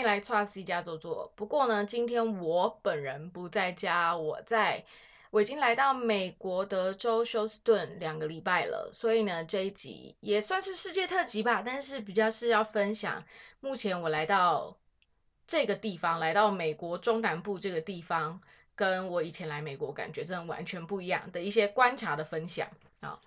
迎来 t r u s 家坐坐。不过呢，今天我本人不在家，我在，我已经来到美国德州休斯顿两个礼拜了，所以呢，这一集也算是世界特辑吧，但是比较是要分享目前我来到这个地方，来到美国中南部这个地方，跟我以前来美国感觉真的完全不一样的一些观察的分享啊。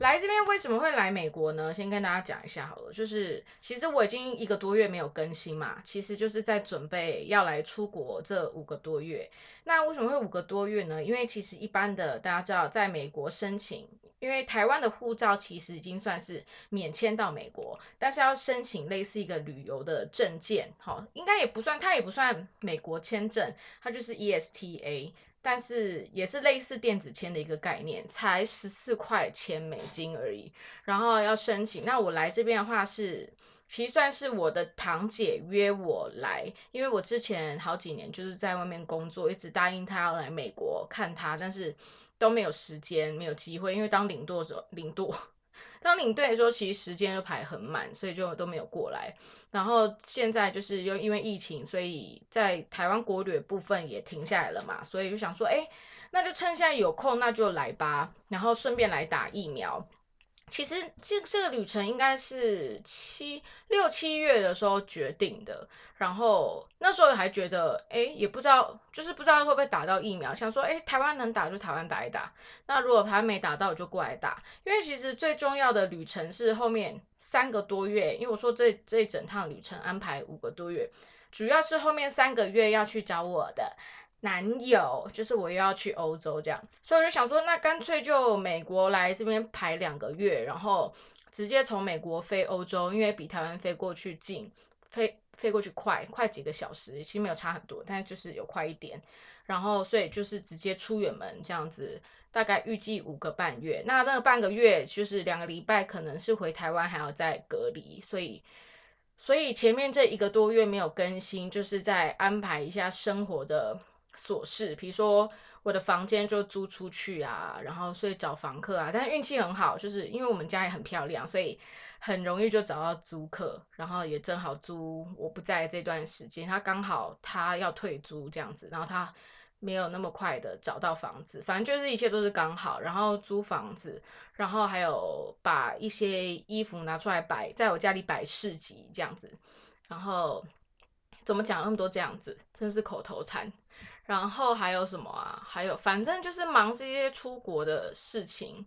来这边为什么会来美国呢？先跟大家讲一下好了，就是其实我已经一个多月没有更新嘛，其实就是在准备要来出国这五个多月。那为什么会五个多月呢？因为其实一般的大家知道，在美国申请，因为台湾的护照其实已经算是免签到美国，但是要申请类似一个旅游的证件，好，应该也不算，它也不算美国签证，它就是 ESTA。但是也是类似电子签的一个概念，才十四块钱美金而已。然后要申请，那我来这边的话是，其实算是我的堂姐约我来，因为我之前好几年就是在外面工作，一直答应她要来美国看她，但是都没有时间，没有机会，因为当领舵者领舵。当领队的时候，其实时间就排很满，所以就都没有过来。然后现在就是又因为疫情，所以在台湾国旅部分也停下来了嘛，所以就想说，哎，那就趁现在有空，那就来吧，然后顺便来打疫苗。其实这这个旅程应该是七六七月的时候决定的，然后那时候还觉得，哎，也不知道，就是不知道会不会打到疫苗，想说，哎，台湾能打就台湾打一打，那如果台湾没打到，我就过来打。因为其实最重要的旅程是后面三个多月，因为我说这这整趟旅程安排五个多月，主要是后面三个月要去找我的。男友就是我又要去欧洲这样，所以我就想说，那干脆就美国来这边排两个月，然后直接从美国飞欧洲，因为比台湾飞过去近，飞飞过去快，快几个小时，其实没有差很多，但就是有快一点。然后所以就是直接出远门这样子，大概预计五个半月。那那个半个月就是两个礼拜，可能是回台湾还要再隔离，所以所以前面这一个多月没有更新，就是在安排一下生活的。琐事，比如说我的房间就租出去啊，然后所以找房客啊，但是运气很好，就是因为我们家也很漂亮，所以很容易就找到租客，然后也正好租我不在这段时间，他刚好他要退租这样子，然后他没有那么快的找到房子，反正就是一切都是刚好，然后租房子，然后还有把一些衣服拿出来摆在我家里摆市集这样子，然后怎么讲那么多这样子，真是口头禅。然后还有什么啊？还有，反正就是忙这些出国的事情，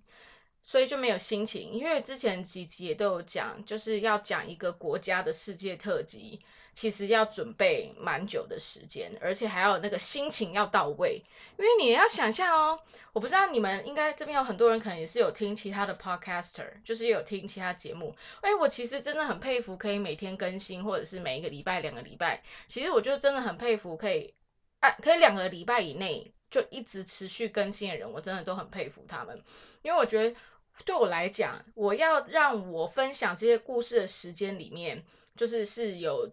所以就没有心情。因为之前几集也都有讲，就是要讲一个国家的世界特辑，其实要准备蛮久的时间，而且还要那个心情要到位。因为你要想象哦，我不知道你们应该这边有很多人可能也是有听其他的 podcaster，就是有听其他节目。哎，我其实真的很佩服可以每天更新，或者是每一个礼拜、两个礼拜。其实我就真的很佩服可以。啊，可以两个礼拜以内就一直持续更新的人，我真的都很佩服他们。因为我觉得对我来讲，我要让我分享这些故事的时间里面，就是是有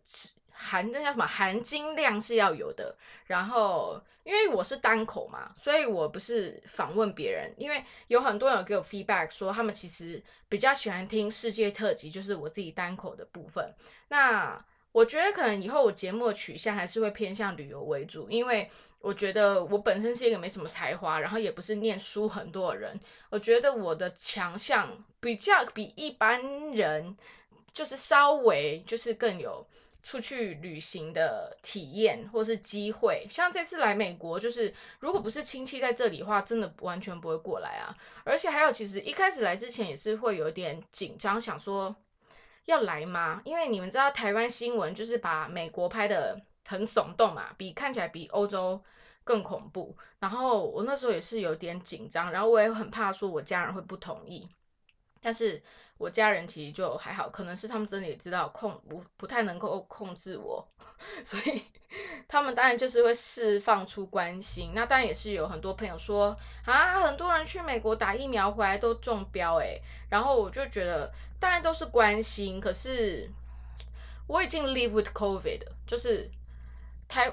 含那叫什么含金量是要有的。然后，因为我是单口嘛，所以我不是访问别人。因为有很多人给我 feedback 说，他们其实比较喜欢听世界特辑，就是我自己单口的部分。那我觉得可能以后我节目的取向还是会偏向旅游为主，因为我觉得我本身是一个没什么才华，然后也不是念书很多的人。我觉得我的强项比较比一般人就是稍微就是更有出去旅行的体验或是机会。像这次来美国，就是如果不是亲戚在这里的话，真的完全不会过来啊。而且还有，其实一开始来之前也是会有点紧张，想说。要来吗？因为你们知道台湾新闻就是把美国拍的很耸动嘛，比看起来比欧洲更恐怖。然后我那时候也是有点紧张，然后我也很怕说我家人会不同意。但是我家人其实就还好，可能是他们真的也知道控不不太能够控制我，所以 他们当然就是会释放出关心。那当然也是有很多朋友说啊，很多人去美国打疫苗回来都中标诶。然后我就觉得。当然都是关心，可是我已经 live with COVID，了就是台，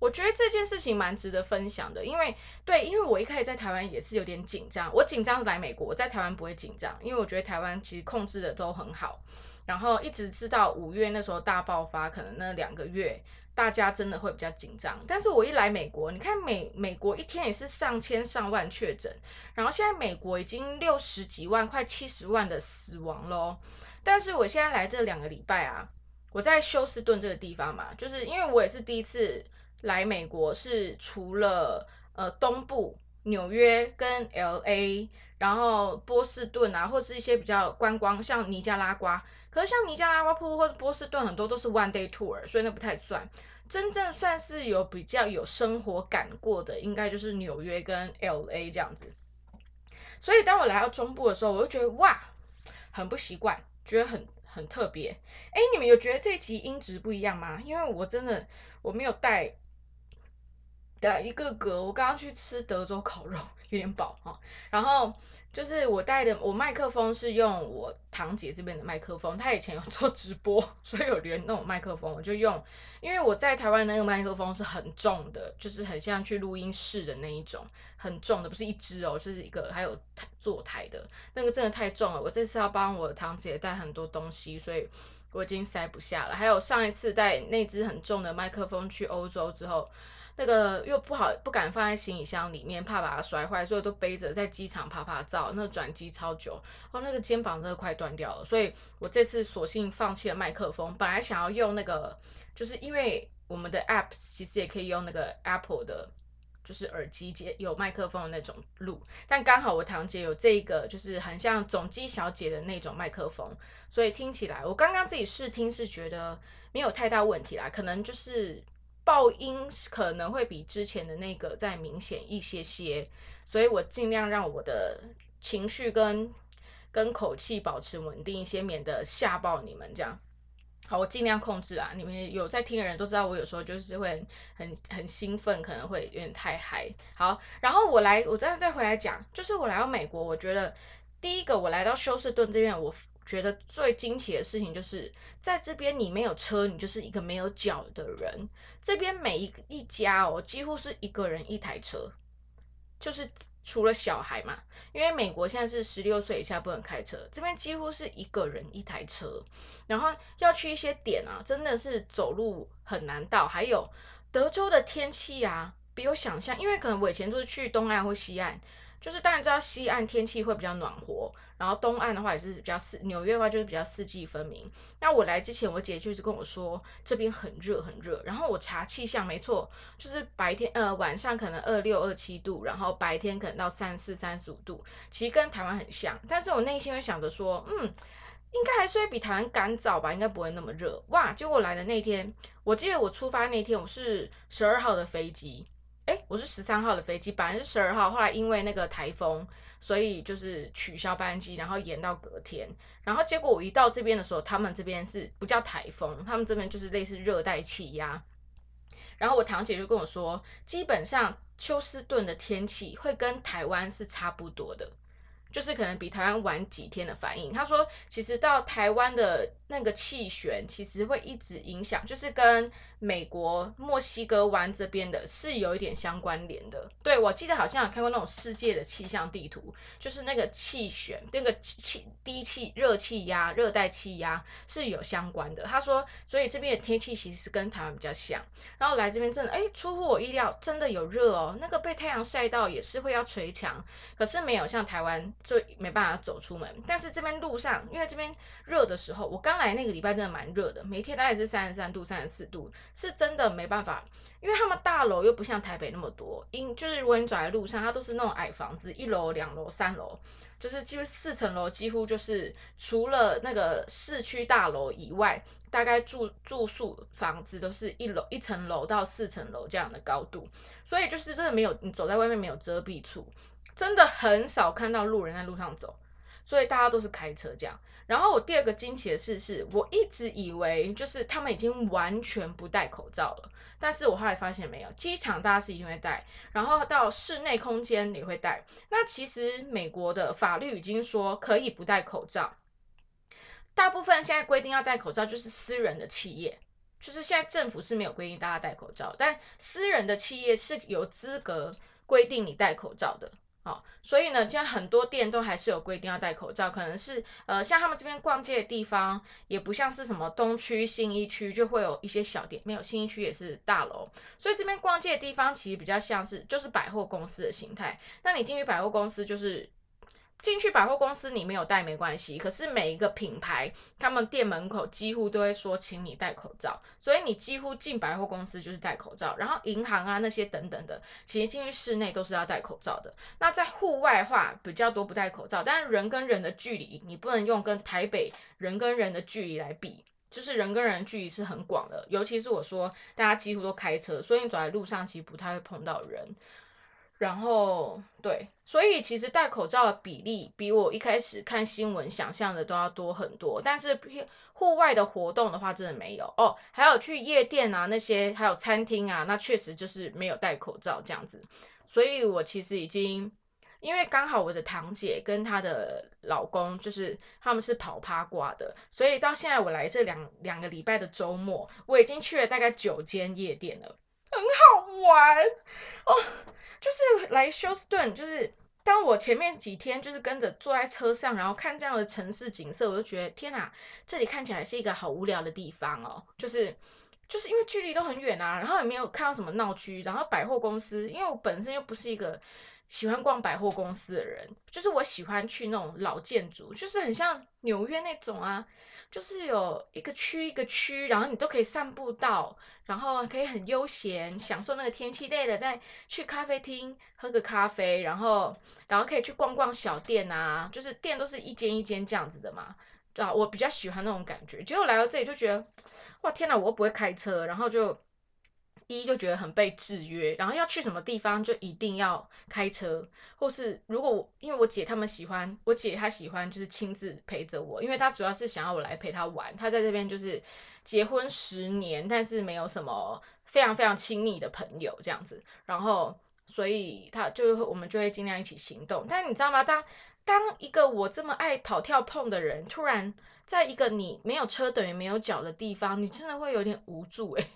我觉得这件事情蛮值得分享的，因为对，因为我一开始在台湾也是有点紧张，我紧张来美国，在台湾不会紧张，因为我觉得台湾其实控制的都很好，然后一直直到五月那时候大爆发，可能那两个月大家真的会比较紧张。但是我一来美国，你看美美国一天也是上千上万确诊，然后现在美国已经六十几万，快七十万的死亡喽。但是我现在来这两个礼拜啊，我在休斯顿这个地方嘛，就是因为我也是第一次来美国，是除了呃东部纽约跟 L A，然后波士顿啊，或是一些比较观光，像尼加拉瓜。可是像尼加拉瓜瀑布或者波士顿，很多都是 one day tour，所以那不太算。真正算是有比较有生活感过的，应该就是纽约跟 L A 这样子。所以当我来到中部的时候，我就觉得哇，很不习惯。觉得很很特别，哎，你们有觉得这集音质不一样吗？因为我真的我没有带的一个格，我刚刚去吃德州烤肉，有点饱哈，然后。就是我带的，我麦克风是用我堂姐这边的麦克风，她以前有 做直播，所以有连那种麦克风，我就用。因为我在台湾那个麦克风是很重的，就是很像去录音室的那一种，很重的，不是一支哦，是一个还有坐台的，那个真的太重了。我这次要帮我堂姐带很多东西，所以我已经塞不下了。还有上一次带那支很重的麦克风去欧洲之后。那个又不好，不敢放在行李箱里面，怕把它摔坏，所以都背着在机场爬爬照。那转机超久，哦，那个肩膀真的快断掉了。所以我这次索性放弃了麦克风，本来想要用那个，就是因为我们的 App 其实也可以用那个 Apple 的，就是耳机接有麦克风的那种录，但刚好我堂姐有这个，就是很像总机小姐的那种麦克风，所以听起来我刚刚自己试听是觉得没有太大问题啦，可能就是。爆音可能会比之前的那个再明显一些些，所以我尽量让我的情绪跟跟口气保持稳定一些，免得吓爆你们。这样好，我尽量控制啊。你们有在听的人都知道，我有时候就是会很很兴奋，可能会有点太嗨。好，然后我来，我再再回来讲，就是我来到美国，我觉得第一个我来到休斯顿这边，我。觉得最惊奇的事情就是在这边，你没有车，你就是一个没有脚的人。这边每一一家哦，几乎是一个人一台车，就是除了小孩嘛，因为美国现在是十六岁以下不能开车，这边几乎是一个人一台车。然后要去一些点啊，真的是走路很难到。还有德州的天气啊，比我想象，因为可能我以前都是去东岸或西岸。就是当然知道西岸天气会比较暖和，然后东岸的话也是比较四纽约的话就是比较四季分明。那我来之前，我姐就是跟我说这边很热很热，然后我查气象，没错，就是白天呃晚上可能二六二七度，然后白天可能到三四三十五度，其实跟台湾很像。但是我内心会想着说，嗯，应该还是会比台湾干燥吧，应该不会那么热。哇，结果来的那天，我记得我出发那天我是十二号的飞机。哎，我是十三号的飞机，本来是十二号，后来因为那个台风，所以就是取消班机，然后延到隔天。然后结果我一到这边的时候，他们这边是不叫台风，他们这边就是类似热带气压。然后我堂姐就跟我说，基本上休斯顿的天气会跟台湾是差不多的。就是可能比台湾晚几天的反应。他说，其实到台湾的那个气旋，其实会一直影响，就是跟美国墨西哥湾这边的是有一点相关联的。对我记得好像有看过那种世界的气象地图，就是那个气旋、那个气低气热气压、热带气压是有相关的。他说，所以这边的天气其实是跟台湾比较像。然后来这边真的，哎，出乎我意料，真的有热哦。那个被太阳晒到也是会要捶墙，可是没有像台湾。就没办法走出门，但是这边路上，因为这边热的时候，我刚来那个礼拜真的蛮热的，每天大概是三十三度、三十四度，是真的没办法，因为他们大楼又不像台北那么多，因就是如果你走在路上，它都是那种矮房子，一楼、两楼、三楼，就是几乎四层楼，几乎就是除了那个市区大楼以外，大概住住宿房子都是一楼一层楼到四层楼这样的高度，所以就是真的没有你走在外面没有遮蔽处。真的很少看到路人在路上走，所以大家都是开车这样。然后我第二个惊奇的事是，我一直以为就是他们已经完全不戴口罩了，但是我后来发现没有，机场大家是一定会戴，然后到室内空间也会戴。那其实美国的法律已经说可以不戴口罩，大部分现在规定要戴口罩就是私人的企业，就是现在政府是没有规定大家戴口罩，但私人的企业是有资格规定你戴口罩的。好，所以呢，现在很多店都还是有规定要戴口罩，可能是呃，像他们这边逛街的地方，也不像是什么东区、新一区就会有一些小店，没有新一区也是大楼，所以这边逛街的地方其实比较像是就是百货公司的形态。那你进去百货公司就是。进去百货公司，你没有戴没关系。可是每一个品牌，他们店门口几乎都会说，请你戴口罩。所以你几乎进百货公司就是戴口罩。然后银行啊那些等等的，其实进去室内都是要戴口罩的。那在户外话比较多不戴口罩，但是人跟人的距离，你不能用跟台北人跟人的距离来比，就是人跟人距离是很广的。尤其是我说大家几乎都开车，所以你走在路上其实不太会碰到人。然后对，所以其实戴口罩的比例比我一开始看新闻想象的都要多很多。但是户外的活动的话，真的没有哦。还有去夜店啊那些，还有餐厅啊，那确实就是没有戴口罩这样子。所以我其实已经，因为刚好我的堂姐跟她的老公就是他们是跑趴挂的，所以到现在我来这两两个礼拜的周末，我已经去了大概九间夜店了。很好玩哦，就是来休斯顿，就是当我前面几天就是跟着坐在车上，然后看这样的城市景色，我就觉得天哪，这里看起来是一个好无聊的地方哦。就是就是因为距离都很远啊，然后也没有看到什么闹区，然后百货公司，因为我本身又不是一个喜欢逛百货公司的人，就是我喜欢去那种老建筑，就是很像纽约那种啊。就是有一个区一个区，然后你都可以散步到，然后可以很悠闲享受那个天气，累了再去咖啡厅喝个咖啡，然后然后可以去逛逛小店啊，就是店都是一间一间这样子的嘛，啊，我比较喜欢那种感觉。结果来到这里就觉得，哇天哪，我又不会开车，然后就。一就觉得很被制约，然后要去什么地方就一定要开车，或是如果我因为我姐他们喜欢，我姐她喜欢就是亲自陪着我，因为她主要是想要我来陪她玩。她在这边就是结婚十年，但是没有什么非常非常亲密的朋友这样子，然后所以她就我们就会尽量一起行动。但你知道吗？当当一个我这么爱跑跳碰的人，突然在一个你没有车等于没有脚的地方，你真的会有点无助诶。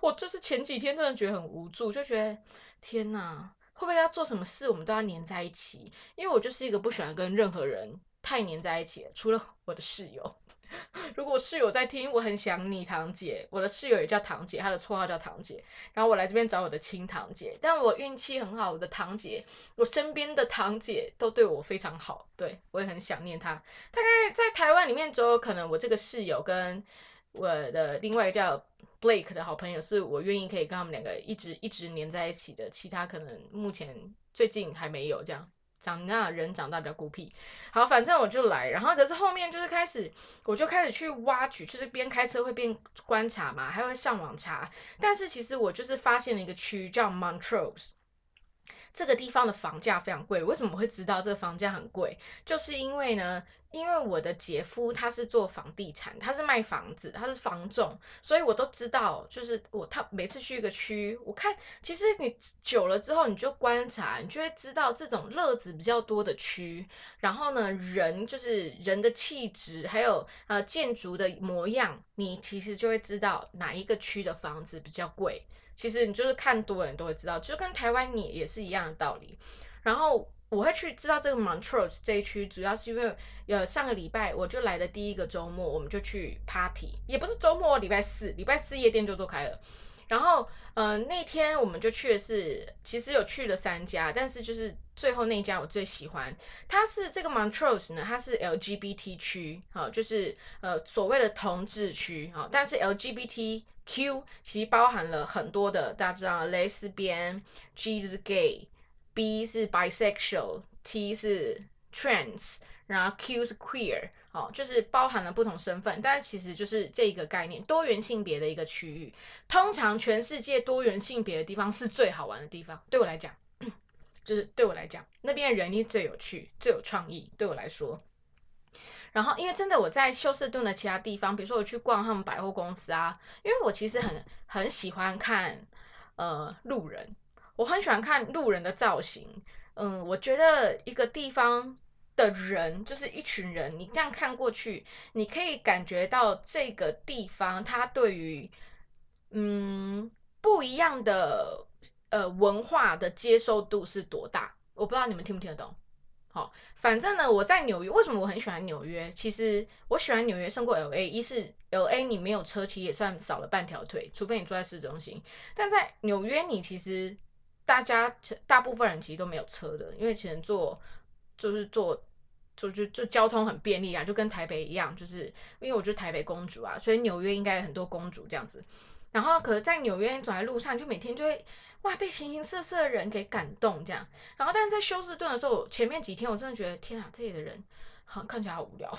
我就是前几天真的觉得很无助，就觉得天哪，会不会要做什么事，我们都要黏在一起？因为我就是一个不喜欢跟任何人太黏在一起，除了我的室友。如果室友在听，我很想你，堂姐。我的室友也叫堂姐，她的绰号叫堂姐。然后我来这边找我的亲堂姐，但我运气很好，我的堂姐，我身边的堂姐都对我非常好，对我也很想念她。大概在台湾里面，只有可能我这个室友跟我的另外一个叫。Blake 的好朋友是我愿意可以跟他们两个一直一直黏在一起的，其他可能目前最近还没有这样。长大人长大比较孤僻，好，反正我就来，然后可是后面就是开始，我就开始去挖掘，就是边开车会边观察嘛，还会上网查。但是其实我就是发现了一个区叫 Montrose，这个地方的房价非常贵。为什么会知道这个房价很贵？就是因为呢。因为我的姐夫他是做房地产，他是卖房子，他是房仲，所以我都知道。就是我他每次去一个区，我看其实你久了之后，你就观察，你就会知道这种乐子比较多的区，然后呢，人就是人的气质，还有呃建筑的模样，你其实就会知道哪一个区的房子比较贵。其实你就是看多人都会知道，就跟台湾你也是一样的道理。然后。我会去知道这个 Montrose 这一区，主要是因为呃上个礼拜我就来的第一个周末，我们就去 party，也不是周末，礼拜四，礼拜四夜店就都开了。然后呃那天我们就去的是，其实有去了三家，但是就是最后那家我最喜欢，它是这个 Montrose 呢，它是 LGBT 区，好，就是呃所谓的同志区啊，但是 LGBTQ 其实包含了很多的，大家知道，Lesbian、G 是 Gay。B 是 bisexual，T 是 trans，然后 Q 是 queer，哦，就是包含了不同身份，但其实就是这个概念，多元性别的一个区域。通常全世界多元性别的地方是最好玩的地方，对我来讲，就是对我来讲，那边的人力最有趣、最有创意。对我来说，然后因为真的我在休斯顿的其他地方，比如说我去逛他们百货公司啊，因为我其实很很喜欢看呃路人。我很喜欢看路人的造型，嗯，我觉得一个地方的人就是一群人，你这样看过去，你可以感觉到这个地方它对于嗯不一样的呃文化的接受度是多大。我不知道你们听不听得懂。好，反正呢，我在纽约，为什么我很喜欢纽约？其实我喜欢纽约胜过 L A。一是 L A 你没有车，其实也算少了半条腿，除非你住在市中心。但在纽约，你其实大家大部分人其实都没有车的，因为其实坐就是坐就就就交通很便利啊，就跟台北一样，就是因为我就台北公主啊，所以纽约应该有很多公主这样子。然后，可是在纽约走在路上，就每天就会。哇，被形形色色的人给感动，这样。然后，但是在休斯顿的时候，前面几天我真的觉得，天啊，这里的人好看起来好无聊，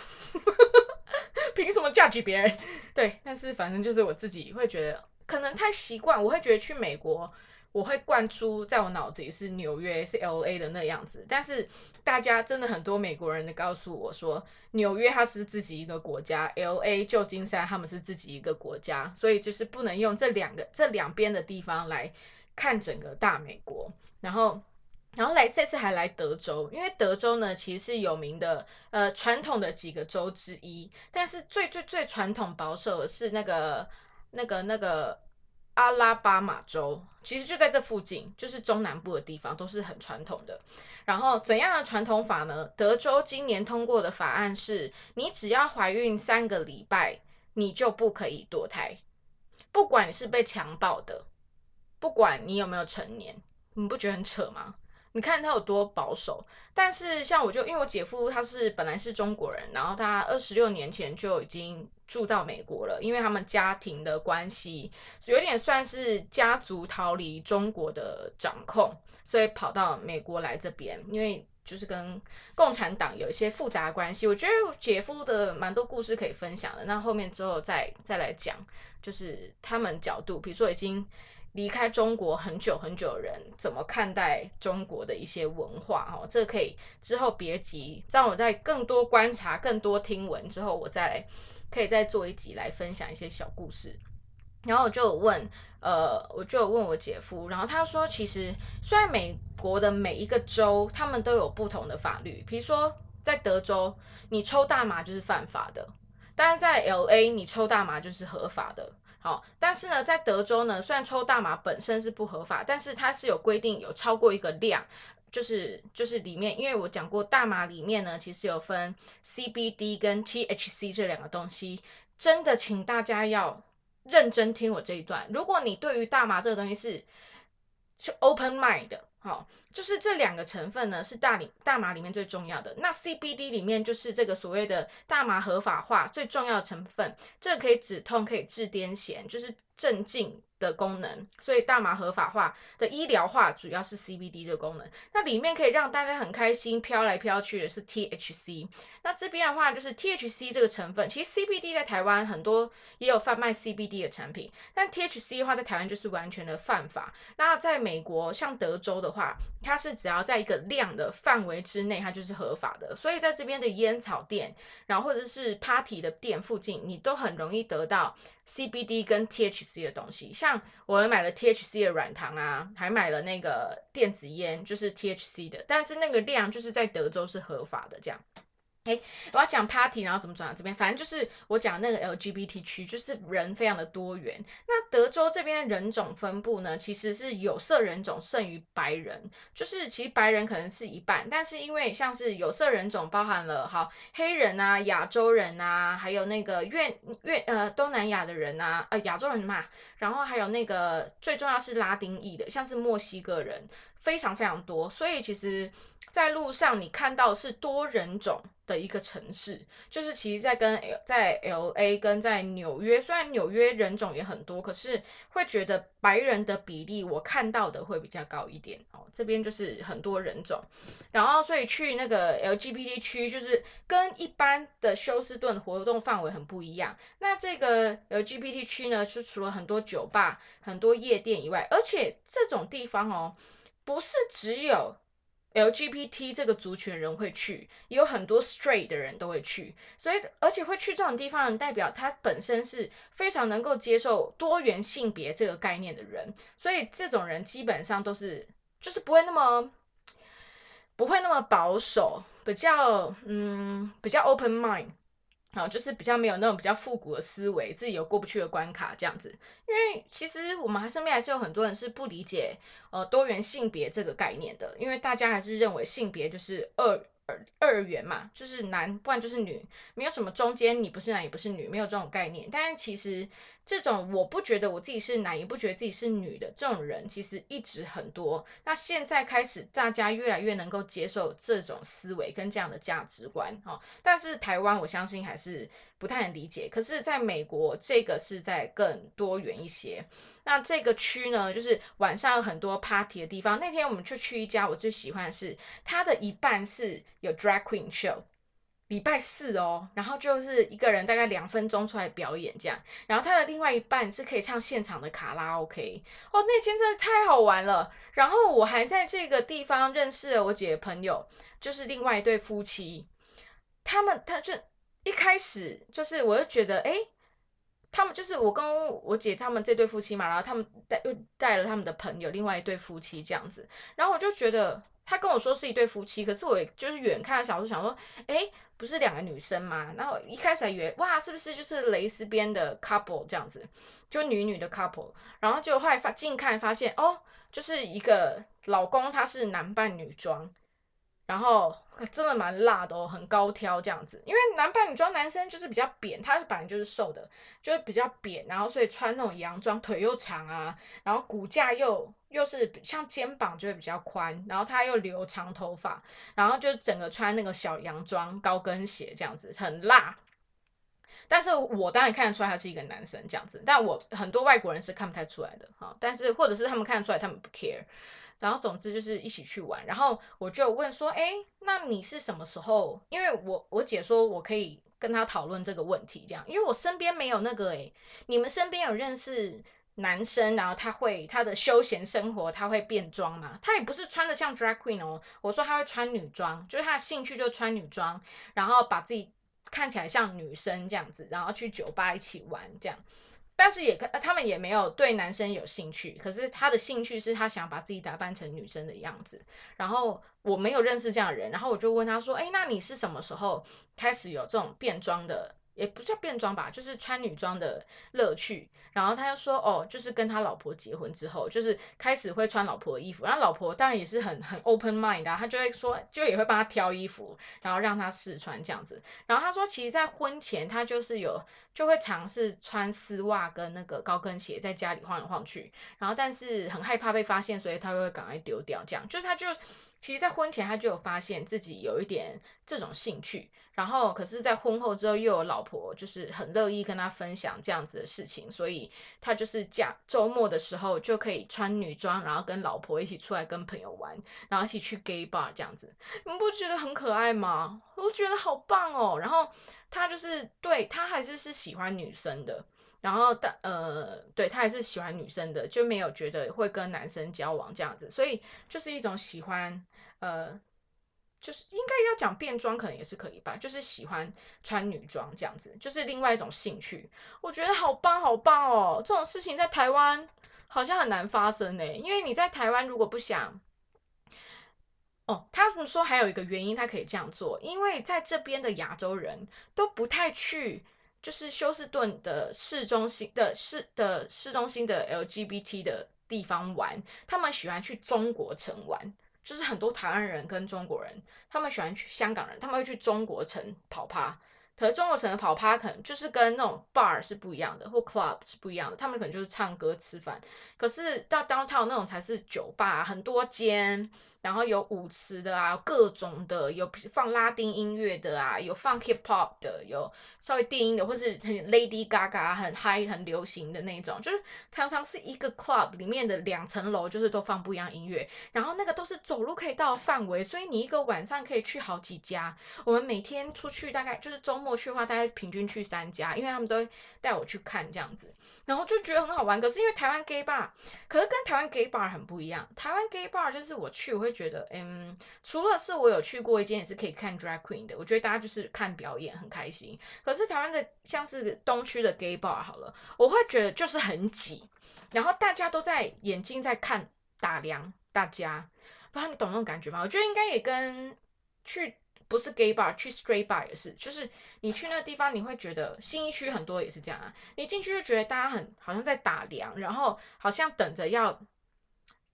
凭什么嫁娶别人？对，但是反正就是我自己会觉得，可能太习惯，我会觉得去美国，我会灌出在我脑子里是纽约是 L A 的那样子。但是大家真的很多美国人的告诉我说，纽约它是自己一个国家，L A 旧金山他们是自己一个国家，所以就是不能用这两个这两边的地方来。看整个大美国，然后，然后来这次还来德州，因为德州呢其实是有名的，呃，传统的几个州之一，但是最最最传统保守的是那个那个那个阿拉巴马州，其实就在这附近，就是中南部的地方都是很传统的。然后怎样的传统法呢？德州今年通过的法案是，你只要怀孕三个礼拜，你就不可以堕胎，不管你是被强暴的。不管你有没有成年，你不觉得很扯吗？你看他有多保守。但是像我就因为我姐夫他是本来是中国人，然后他二十六年前就已经住到美国了，因为他们家庭的关系，有点算是家族逃离中国的掌控，所以跑到美国来这边，因为就是跟共产党有一些复杂关系。我觉得姐夫的蛮多故事可以分享的，那后面之后再再来讲，就是他们角度，比如说已经。离开中国很久很久的人怎么看待中国的一些文化？哈，这可以之后别急，让我在更多观察、更多听闻之后，我再可以再做一集来分享一些小故事。然后我就问，呃，我就问我姐夫，然后他说，其实虽然美国的每一个州他们都有不同的法律，比如说在德州，你抽大麻就是犯法的，但是在 L A 你抽大麻就是合法的。哦，但是呢，在德州呢，虽然抽大麻本身是不合法，但是它是有规定，有超过一个量，就是就是里面，因为我讲过大麻里面呢，其实有分 CBD 跟 THC 这两个东西，真的，请大家要认真听我这一段。如果你对于大麻这个东西是是 open mind 的。好，就是这两个成分呢，是大里大麻里面最重要的。那 CBD 里面就是这个所谓的大麻合法化最重要的成分，这个可以止痛，可以治癫痫，就是镇静。的功能，所以大麻合法化的医疗化主要是 CBD 的功能。那里面可以让大家很开心飘来飘去的是 THC。那这边的话就是 THC 这个成分，其实 CBD 在台湾很多也有贩卖 CBD 的产品，但 THC 的话在台湾就是完全的犯法。那在美国像德州的话，它是只要在一个量的范围之内，它就是合法的。所以在这边的烟草店，然后或者是 Party 的店附近，你都很容易得到。CBD 跟 THC 的东西，像我买了 THC 的软糖啊，还买了那个电子烟，就是 THC 的，但是那个量就是在德州是合法的，这样。哎，我要讲 party，然后怎么转到这边？反正就是我讲那个 LGBT 区，就是人非常的多元。那德州这边人种分布呢，其实是有色人种胜于白人，就是其实白人可能是一半，但是因为像是有色人种包含了好黑人啊、亚洲人啊，还有那个越越呃东南亚的人啊，呃亚洲人嘛，然后还有那个最重要是拉丁裔的，像是墨西哥人。非常非常多，所以其实，在路上你看到是多人种的一个城市，就是其实，在跟在 L A 跟在纽约，虽然纽约人种也很多，可是会觉得白人的比例我看到的会比较高一点哦。这边就是很多人种，然后所以去那个 L G B T 区，就是跟一般的休斯顿活动范围很不一样。那这个 L G B T 区呢，是除了很多酒吧、很多夜店以外，而且这种地方哦。不是只有 LGBT 这个族群人会去，也有很多 straight 的人都会去，所以而且会去这种地方的人代表他本身是非常能够接受多元性别这个概念的人，所以这种人基本上都是就是不会那么不会那么保守，比较嗯比较 open mind。好，就是比较没有那种比较复古的思维，自己有过不去的关卡这样子。因为其实我们还身边还是有很多人是不理解呃多元性别这个概念的，因为大家还是认为性别就是二。二二元嘛，就是男，不然就是女，没有什么中间，你不是男也不是女，没有这种概念。但其实这种我不觉得我自己是男，也不觉得自己是女的这种人，其实一直很多。那现在开始，大家越来越能够接受这种思维跟这样的价值观，哈。但是台湾，我相信还是不太能理解。可是在美国，这个是在更多元一些。那这个区呢，就是晚上有很多 party 的地方。那天我们就去一家，我最喜欢的是它的一半是有 drag queen show，礼拜四哦，然后就是一个人大概两分钟出来表演这样。然后他的另外一半是可以唱现场的卡拉 OK，哦，那天真的太好玩了。然后我还在这个地方认识了我姐的朋友，就是另外一对夫妻，他们他就一开始就是我就觉得哎。他们就是我跟我姐他们这对夫妻嘛，然后他们带又带了他们的朋友，另外一对夫妻这样子，然后我就觉得他跟我说是一对夫妻，可是我就是远看小说想说，哎，不是两个女生吗？然后一开始还以为哇，是不是就是蕾丝边的 couple 这样子，就女女的 couple，然后就后来发近看发现哦，就是一个老公他是男扮女装。然后真的蛮辣的哦，很高挑这样子。因为男扮女装，男生就是比较扁，他本来就是瘦的，就是比较扁，然后所以穿那种洋装，腿又长啊，然后骨架又又是像肩膀就会比较宽，然后他又留长头发，然后就整个穿那个小洋装、高跟鞋这样子，很辣。但是我当然看得出来他是一个男生这样子，但我很多外国人是看不太出来的哈。但是或者是他们看得出来，他们不 care。然后总之就是一起去玩，然后我就问说，哎，那你是什么时候？因为我我姐说我可以跟她讨论这个问题，这样，因为我身边没有那个，哎，你们身边有认识男生，然后他会他的休闲生活他会变装嘛？他也不是穿的像 drag queen 哦，我说他会穿女装，就是他的兴趣就穿女装，然后把自己看起来像女生这样子，然后去酒吧一起玩这样。但是也，他们也没有对男生有兴趣。可是他的兴趣是他想把自己打扮成女生的样子。然后我没有认识这样的人，然后我就问他说：“哎，那你是什么时候开始有这种变装的？也不叫变装吧，就是穿女装的乐趣。”然后他就说：“哦，就是跟他老婆结婚之后，就是开始会穿老婆的衣服。然后老婆当然也是很很 open mind 啊，他就会说，就也会帮他挑衣服，然后让他试穿这样子。然后他说，其实，在婚前他就是有就会尝试穿丝袜跟那个高跟鞋在家里晃来晃去。然后但是很害怕被发现，所以他又会赶快丢掉。这样就是他就其实，在婚前他就有发现自己有一点这种兴趣。”然后，可是，在婚后之后，又有老婆，就是很乐意跟他分享这样子的事情，所以他就是假周末的时候就可以穿女装，然后跟老婆一起出来跟朋友玩，然后一起去 gay bar 这样子，你们不觉得很可爱吗？我觉得好棒哦。然后他就是对他还是是喜欢女生的，然后但呃，对他还是喜欢女生的，就没有觉得会跟男生交往这样子，所以就是一种喜欢呃。就是应该要讲变装，可能也是可以吧。就是喜欢穿女装这样子，就是另外一种兴趣。我觉得好棒好棒哦！这种事情在台湾好像很难发生呢。因为你在台湾如果不想，哦，他们说还有一个原因，他可以这样做，因为在这边的亚洲人都不太去，就是休斯顿的市中心的市的市中心的 LGBT 的地方玩，他们喜欢去中国城玩。就是很多台湾人跟中国人，他们喜欢去香港人，他们会去中国城跑趴。可是中国城的跑趴可能就是跟那种 bar 是不一样的，或 club 是不一样的。他们可能就是唱歌吃饭。可是到 downtown 那种才是酒吧，很多间。然后有舞池的啊，各种的，有放拉丁音乐的啊，有放 hip hop 的，有稍微电音的，或是很 Lady Gaga 很嗨很流行的那种，就是常常是一个 club 里面的两层楼，就是都放不一样音乐，然后那个都是走路可以到的范围，所以你一个晚上可以去好几家。我们每天出去大概就是周末去的话，大概平均去三家，因为他们都带我去看这样子，然后就觉得很好玩。可是因为台湾 gay bar，可是跟台湾 gay bar 很不一样，台湾 gay bar 就是我去我会。觉得嗯，除了是我有去过一间也是可以看 drag queen 的，我觉得大家就是看表演很开心。可是台湾的像是东区的 gay bar 好了，我会觉得就是很挤，然后大家都在眼睛在看打量大家，不知道你懂那种感觉吗？我觉得应该也跟去不是 gay bar，去 straight bar 也是，就是你去那个地方，你会觉得新一区很多也是这样啊，你进去就觉得大家很好像在打量，然后好像等着要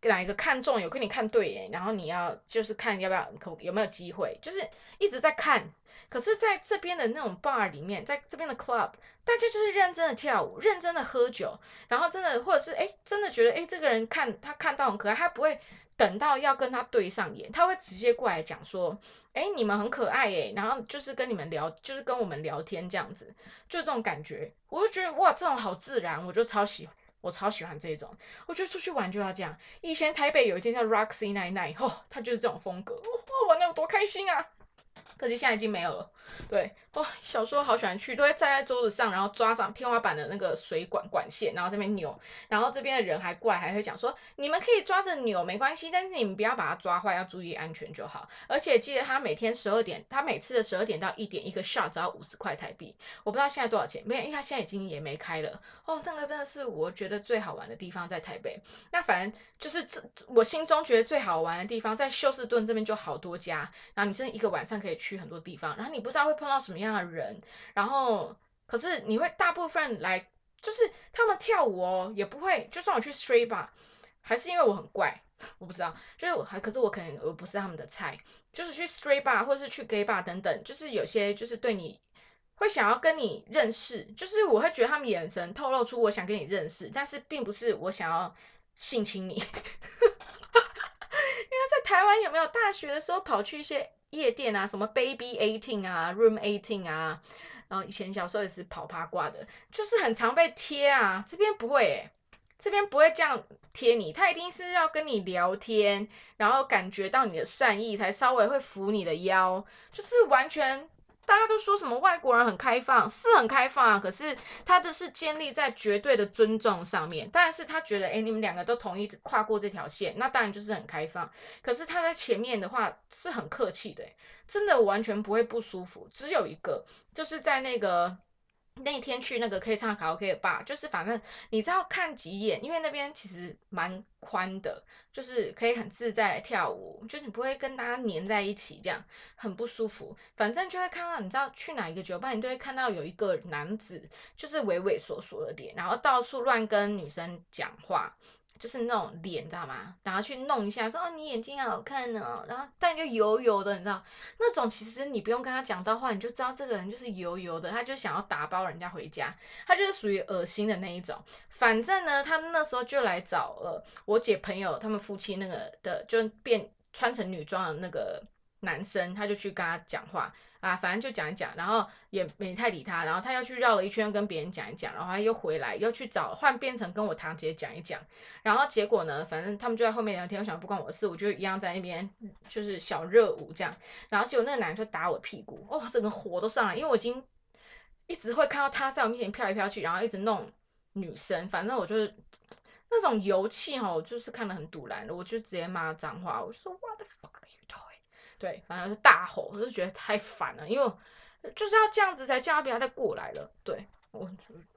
哪一个看中有跟你看对眼，然后你要就是看要不要可有没有机会，就是一直在看。可是在这边的那种 bar 里面，在这边的 club，大家就是认真的跳舞，认真的喝酒，然后真的或者是哎真的觉得哎这个人看他看到很可爱，他不会。等到要跟他对上眼，他会直接过来讲说：“哎，你们很可爱哎。”然后就是跟你们聊，就是跟我们聊天这样子，就这种感觉，我就觉得哇，这种好自然，我就超喜欢，我超喜欢这种。我觉得出去玩就要这样。以前台北有一间叫 Roxy Night Night，哦，它就是这种风格，哇，玩的有多开心啊！可惜现在已经没有了。对，哇，小时候好喜欢去，都会站在桌子上，然后抓上天花板的那个水管管线，然后这边扭，然后这边的人还过来，还会讲说，你们可以抓着扭没关系，但是你们不要把它抓坏，要注意安全就好。而且记得他每天十二点，他每次的十二点到一点一个 shot 只要五十块台币，我不知道现在多少钱，没有，因为他现在已经也没开了。哦，那个真的是我觉得最好玩的地方在台北。那反正就是这我心中觉得最好玩的地方在休斯顿这边就好多家，然后你真的一个晚上可以去很多地方，然后你不知道会碰到什么样的人，然后可是你会大部分来就是他们跳舞哦，也不会就算我去 straight bar，还是因为我很怪，我不知道，就是我还可是我可能我不是他们的菜，就是去 straight bar 或者是去 gay bar 等等，就是有些就是对你会想要跟你认识，就是我会觉得他们眼神透露出我想跟你认识，但是并不是我想要性侵你，因为在台湾有没有大学的时候跑去一些。夜店啊，什么 Baby Eighteen 啊，Room Eighteen 啊，然后以前小时候也是跑八卦的，就是很常被贴啊。这边不会，这边不会这样贴你，他一定是要跟你聊天，然后感觉到你的善意，才稍微会扶你的腰，就是完全。大家都说什么外国人很开放，是很开放啊。可是他的是建立在绝对的尊重上面。但是他觉得，哎，你们两个都同意跨过这条线，那当然就是很开放。可是他在前面的话是很客气的，真的完全不会不舒服。只有一个，就是在那个。那天去那个可以唱卡拉 OK 的吧，就是反正你知道看几眼，因为那边其实蛮宽的，就是可以很自在跳舞，就是你不会跟大家黏在一起，这样很不舒服。反正就会看到，你知道去哪一个酒吧，你都会看到有一个男子，就是畏畏缩缩的脸，然后到处乱跟女生讲话。就是那种脸，知道吗？然后去弄一下，说哦你眼睛好看呢，然后但就油油的，你知道？那种其实你不用跟他讲到话，你就知道这个人就是油油的，他就想要打包人家回家，他就是属于恶心的那一种。反正呢，他那时候就来找了我姐朋友他们夫妻那个的，就变穿成女装的那个男生，他就去跟他讲话。啊，反正就讲一讲，然后也没太理他，然后他又去绕了一圈跟别人讲一讲，然后他又回来又去找换变成跟我堂姐讲一讲，然后结果呢，反正他们就在后面聊天，我想不关我的事，我就一样在那边就是小热舞这样，然后结果那个男人就打我屁股，哦，整个火都上来，因为我已经一直会看到他在我面前飘来飘去，然后一直弄女生，反正我就是 那种油气哈，我就是看得很堵然的，我就直接骂脏话，我说 What the fuck。对，反正是大吼，我就觉得太烦了，因为就是要这样子才叫他不要再过来了。对我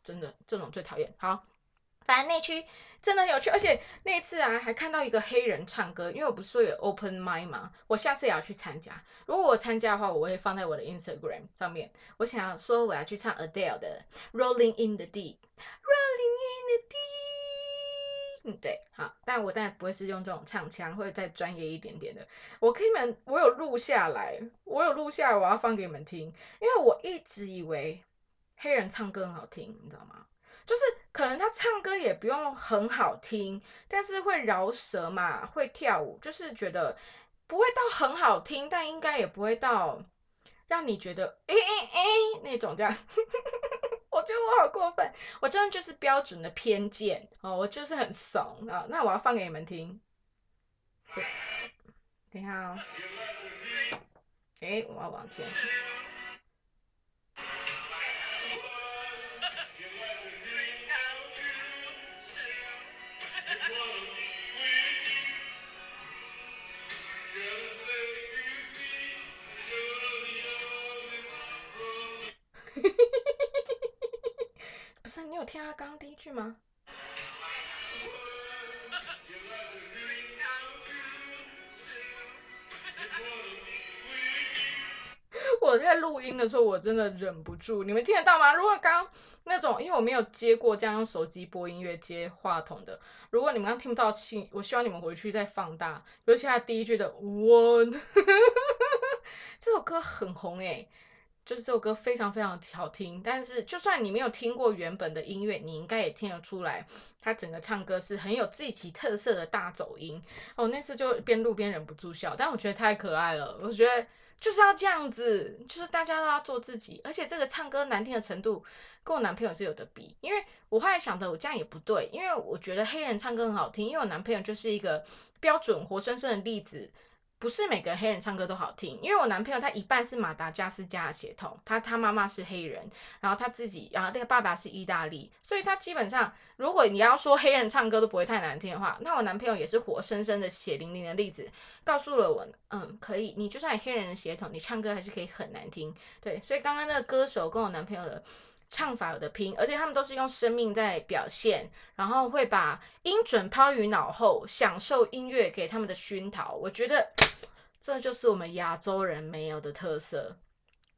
真的这种最讨厌。好，反正那区真的有趣，而且那次啊还看到一个黑人唱歌，因为我不是说有 open m i d 嘛，我下次也要去参加。如果我参加的话，我会放在我的 Instagram 上面。我想要说我要去唱 Adele 的 Rolling in the Deep，Rolling in the Deep。嗯，对，好，但我当然不会是用这种唱腔，会再专业一点点的。我可以们，我有录下来，我有录下来，我要放给你们听。因为我一直以为黑人唱歌很好听，你知道吗？就是可能他唱歌也不用很好听，但是会饶舌嘛，会跳舞，就是觉得不会到很好听，但应该也不会到让你觉得诶诶诶那种这样。我觉得我好过分，我真的就是标准的偏见哦，我就是很怂啊。那我要放给你们听，等一下哦。哎，我要往前。你有听他刚刚第一句吗？我在录音的时候，我真的忍不住，你们听得到吗？如果刚那种，因为我没有接过这样用手机播音乐接话筒的，如果你们刚听不到，请我希望你们回去再放大，尤其他第一句的 one，这首歌很红诶。就是这首歌非常非常好听，但是就算你没有听过原本的音乐，你应该也听得出来，他整个唱歌是很有自己特色的大走音。哦，那次就边录边忍不住笑，但我觉得太可爱了。我觉得就是要这样子，就是大家都要做自己，而且这个唱歌难听的程度跟我男朋友是有的比。因为我后来想的，我这样也不对，因为我觉得黑人唱歌很好听，因为我男朋友就是一个标准活生生的例子。不是每个黑人唱歌都好听，因为我男朋友他一半是马达加斯加的血统，他他妈妈是黑人，然后他自己，然后那个爸爸是意大利，所以他基本上，如果你要说黑人唱歌都不会太难听的话，那我男朋友也是活生生的血淋淋的例子，告诉了我，嗯，可以，你就算黑人的血统，你唱歌还是可以很难听，对，所以刚刚那个歌手跟我男朋友的。唱法有的拼，而且他们都是用生命在表现，然后会把音准抛于脑后，享受音乐给他们的熏陶。我觉得这就是我们亚洲人没有的特色，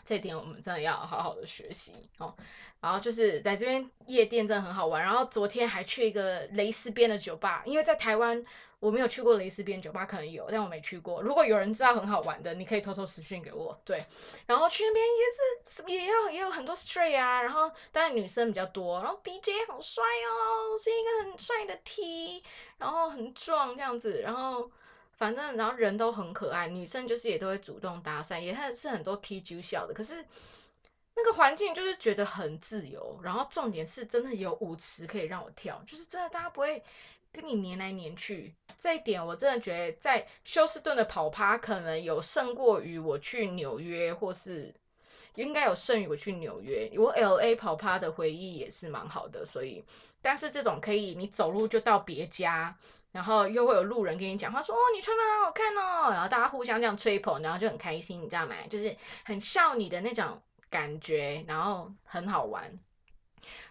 这点我们真的要好好的学习哦。然后就是在这边夜店真的很好玩，然后昨天还去一个蕾丝边的酒吧，因为在台湾。我没有去过蕾丝边酒吧，可能有，但我没去过。如果有人知道很好玩的，你可以偷偷私讯给我。对，然后去那边也是也要也有很多 straight 啊，然后当然女生比较多，然后 DJ 好帅哦，是一个很帅的 T，然后很壮这样子，然后反正然后人都很可爱，女生就是也都会主动搭讪，也很是很多 P G 笑的，可是那个环境就是觉得很自由，然后重点是真的有舞池可以让我跳，就是真的大家不会。跟你黏来黏去，这一点我真的觉得在休斯顿的跑趴可能有胜过于我去纽约，或是应该有胜于我去纽约。我 L A 跑趴的回忆也是蛮好的，所以但是这种可以你走路就到别家，然后又会有路人跟你讲话说哦你穿的很好看哦，然后大家互相这样吹捧，然后就很开心，你知道吗？就是很笑你的那种感觉，然后很好玩。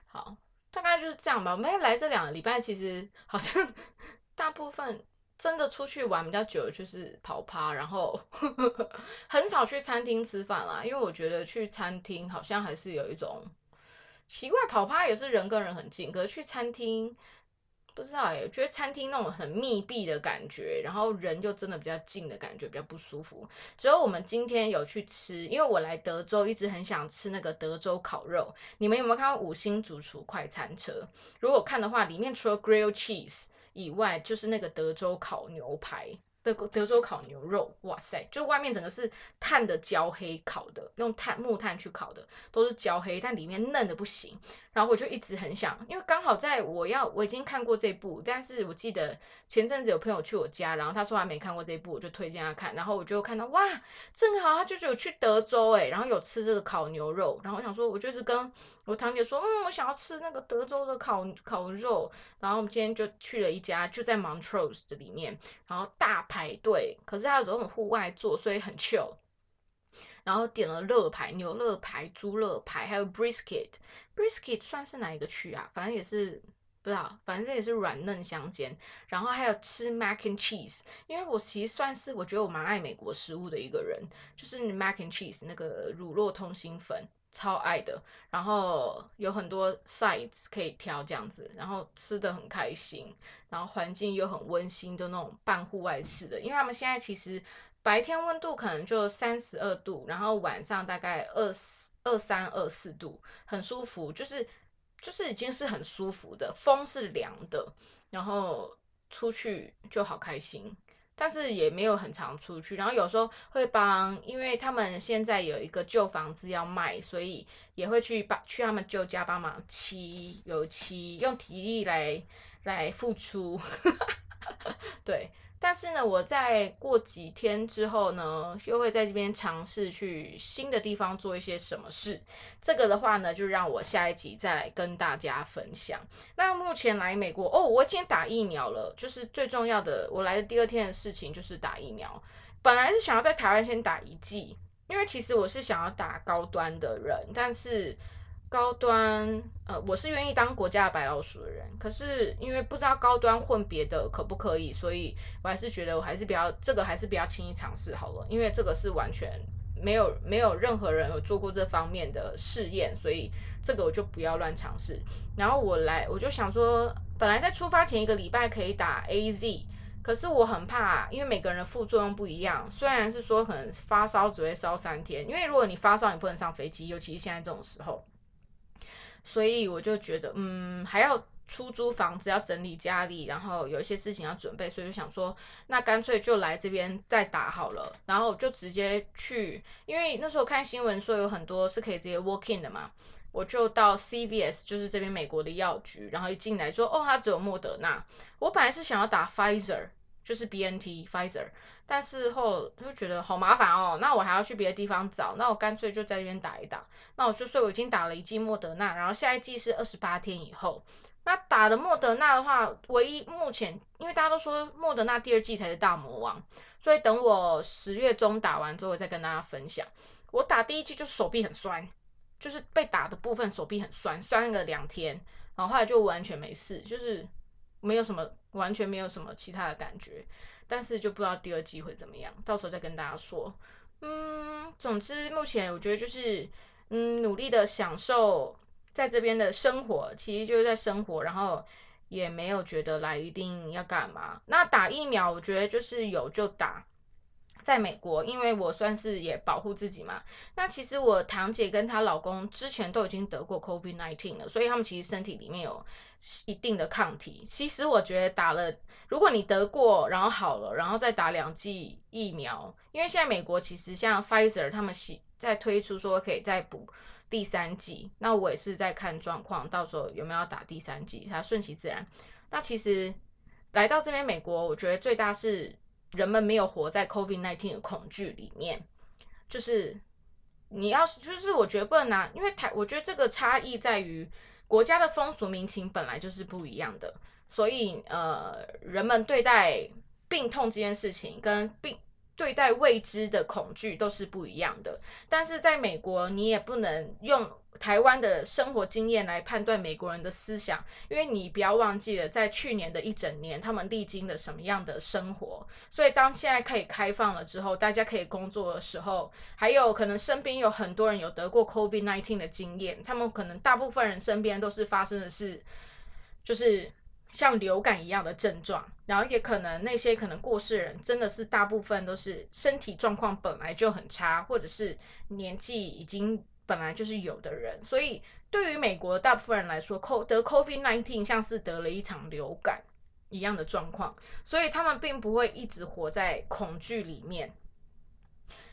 好。大概就是这样吧。我们来这两个礼拜，其实好像 大部分真的出去玩比较久，就是跑趴，然后 很少去餐厅吃饭啦。因为我觉得去餐厅好像还是有一种奇怪，跑趴也是人跟人很近，可是去餐厅。不知道哎，觉得餐厅那种很密闭的感觉，然后人又真的比较近的感觉，比较不舒服。只有我们今天有去吃，因为我来德州一直很想吃那个德州烤肉。你们有没有看到五星主厨快餐车？如果看的话，里面除了 grill cheese 以外，就是那个德州烤牛排。德德州烤牛肉，哇塞！就外面整个是炭的焦黑烤的，用炭木炭去烤的，都是焦黑，但里面嫩的不行。然后我就一直很想，因为刚好在我要我已经看过这部，但是我记得前阵子有朋友去我家，然后他说他没看过这部，我就推荐他看。然后我就看到哇，正好他就有去德州哎，然后有吃这个烤牛肉，然后我想说，我就是跟我堂姐说，嗯，我想要吃那个德州的烤烤肉。然后我们今天就去了一家，就在 Montrose 的里面，然后大排排队，可是它有这种户外座，所以很 chill。然后点了乐排、牛乐排、猪乐排，还有 brisket，brisket 算是哪一个区啊？反正也是不知道，反正也是软嫩相间。然后还有吃 mac and cheese，因为我其实算是我觉得我蛮爱美国食物的一个人，就是 mac and cheese 那个乳酪通心粉超爱的。然后有很多 sides 可以挑这样子，然后吃的很开心，然后环境又很温馨的那种半户外式的，因为他们现在其实。白天温度可能就三十二度，然后晚上大概二四二三二四度，很舒服，就是就是已经是很舒服的，风是凉的，然后出去就好开心，但是也没有很常出去，然后有时候会帮，因为他们现在有一个旧房子要卖，所以也会去帮去他们旧家帮忙漆油漆，用体力来来付出，对。但是呢，我在过几天之后呢，又会在这边尝试去新的地方做一些什么事。这个的话呢，就让我下一集再来跟大家分享。那目前来美国哦，我已经打疫苗了，就是最重要的。我来的第二天的事情就是打疫苗。本来是想要在台湾先打一剂，因为其实我是想要打高端的人，但是。高端，呃，我是愿意当国家的白老鼠的人，可是因为不知道高端混别的可不可以，所以我还是觉得我还是比较这个还是比较轻易尝试好了，因为这个是完全没有没有任何人有做过这方面的试验，所以这个我就不要乱尝试。然后我来，我就想说，本来在出发前一个礼拜可以打 A Z，可是我很怕，因为每个人的副作用不一样。虽然是说可能发烧只会烧三天，因为如果你发烧，你不能上飞机，尤其是现在这种时候。所以我就觉得，嗯，还要出租房子，要整理家里，然后有一些事情要准备，所以就想说，那干脆就来这边再打好了。然后就直接去，因为那时候看新闻说有很多是可以直接 walk in 的嘛，我就到 CVS，就是这边美国的药局，然后一进来说，哦，他只有莫德纳。我本来是想要打 Pfizer，就是 BNT Pfizer。但是后就觉得好麻烦哦，那我还要去别的地方找，那我干脆就在这边打一打。那我就说我已经打了一剂莫德纳，然后下一剂是二十八天以后。那打了莫德纳的话，唯一目前因为大家都说莫德纳第二季才是大魔王，所以等我十月中打完之后再跟大家分享。我打第一剂就手臂很酸，就是被打的部分手臂很酸，酸了两天，然后后来就完全没事，就是没有什么，完全没有什么其他的感觉。但是就不知道第二季会怎么样，到时候再跟大家说。嗯，总之目前我觉得就是，嗯，努力的享受在这边的生活，其实就是在生活，然后也没有觉得来一定要干嘛。那打疫苗，我觉得就是有就打。在美国，因为我算是也保护自己嘛。那其实我堂姐跟她老公之前都已经得过 COVID nineteen 了，所以他们其实身体里面有一定的抗体。其实我觉得打了，如果你得过，然后好了，然后再打两剂疫苗，因为现在美国其实像 Pfizer 他们在推出说可以再补第三剂，那我也是在看状况，到时候有没有要打第三剂，它顺其自然。那其实来到这边美国，我觉得最大是。人们没有活在 COVID-19 的恐惧里面，就是你要是，就是我觉得不能拿，因为台，我觉得这个差异在于国家的风俗民情本来就是不一样的，所以呃，人们对待病痛这件事情跟病对待未知的恐惧都是不一样的。但是在美国，你也不能用。台湾的生活经验来判断美国人的思想，因为你不要忘记了，在去年的一整年，他们历经了什么样的生活。所以当现在可以开放了之后，大家可以工作的时候，还有可能身边有很多人有得过 COVID nineteen 的经验，他们可能大部分人身边都是发生的是，就是像流感一样的症状。然后也可能那些可能过世人，真的是大部分都是身体状况本来就很差，或者是年纪已经。本来就是有的人，所以对于美国大部分人来说，得 COVID nineteen 像是得了一场流感一样的状况，所以他们并不会一直活在恐惧里面。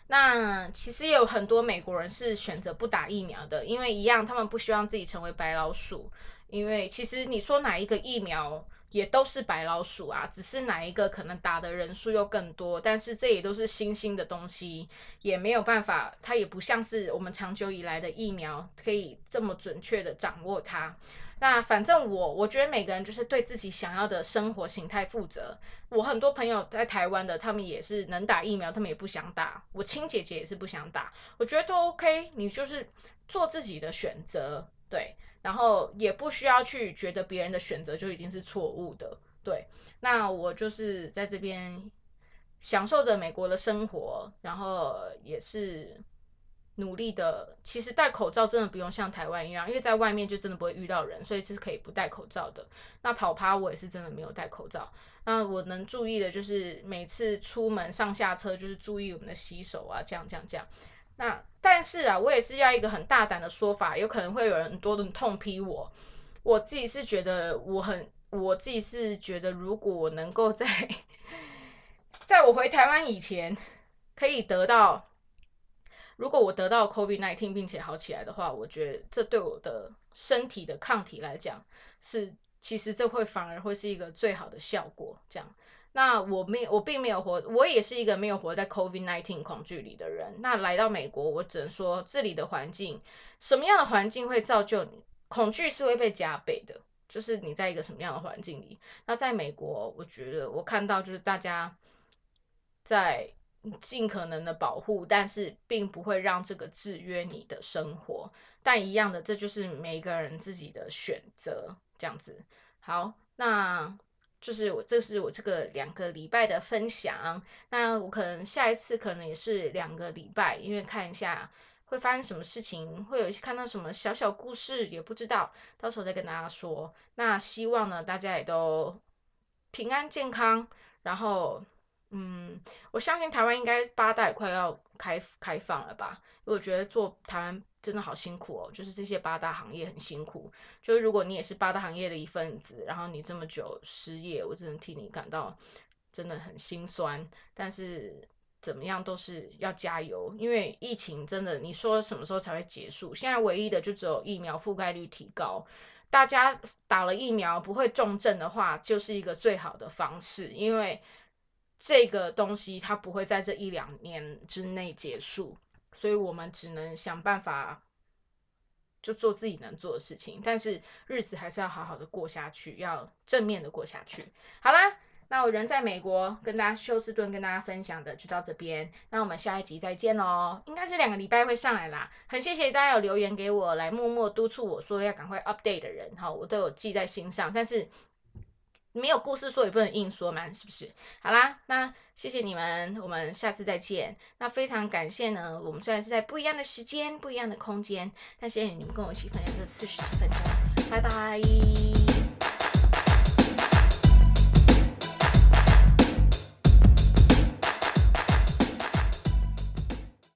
那其实也有很多美国人是选择不打疫苗的，因为一样，他们不希望自己成为白老鼠。因为其实你说哪一个疫苗？也都是白老鼠啊，只是哪一个可能打的人数又更多，但是这也都是新兴的东西，也没有办法，它也不像是我们长久以来的疫苗可以这么准确的掌握它。那反正我我觉得每个人就是对自己想要的生活形态负责。我很多朋友在台湾的，他们也是能打疫苗，他们也不想打。我亲姐姐也是不想打，我觉得都 OK，你就是做自己的选择，对。然后也不需要去觉得别人的选择就一定是错误的，对。那我就是在这边享受着美国的生活，然后也是努力的。其实戴口罩真的不用像台湾一样，因为在外面就真的不会遇到人，所以是可以不戴口罩的。那跑趴我也是真的没有戴口罩。那我能注意的就是每次出门上下车就是注意我们的洗手啊，这样这样这样。那但是啊，我也是要一个很大胆的说法，有可能会有人多人痛批我。我自己是觉得我很，我自己是觉得，如果我能够在 在我回台湾以前可以得到，如果我得到 COVID-19 并且好起来的话，我觉得这对我的身体的抗体来讲是，其实这会反而会是一个最好的效果，这样。那我没我并没有活，我也是一个没有活在 COVID nineteen 恐惧里的人。那来到美国，我只能说这里的环境，什么样的环境会造就你恐惧是会被加倍的，就是你在一个什么样的环境里。那在美国，我觉得我看到就是大家在尽可能的保护，但是并不会让这个制约你的生活。但一样的，这就是每一个人自己的选择，这样子。好，那。就是我这是我这个两个礼拜的分享。那我可能下一次可能也是两个礼拜，因为看一下会发生什么事情，会有一些看到什么小小故事，也不知道，到时候再跟大家说。那希望呢，大家也都平安健康。然后，嗯，我相信台湾应该八大也快要开开放了吧？因为我觉得做台湾。真的好辛苦哦，就是这些八大行业很辛苦。就是如果你也是八大行业的一份子，然后你这么久失业，我只能替你感到真的很心酸。但是怎么样都是要加油，因为疫情真的，你说什么时候才会结束？现在唯一的就只有疫苗覆盖率提高，大家打了疫苗不会重症的话，就是一个最好的方式。因为这个东西它不会在这一两年之内结束。所以我们只能想办法，就做自己能做的事情，但是日子还是要好好的过下去，要正面的过下去。好啦，那我人在美国，跟大家休斯顿跟大家分享的就到这边，那我们下一集再见喽，应该是两个礼拜会上来啦。很谢谢大家有留言给我，来默默督促我说要赶快 update 的人，哈，我都有记在心上，但是。没有故事说也不能硬说嘛，是不是？好啦，那谢谢你们，我们下次再见。那非常感谢呢，我们虽然是在不一样的时间、不一样的空间，但谢谢你们跟我一起分享这四十几分钟，拜拜。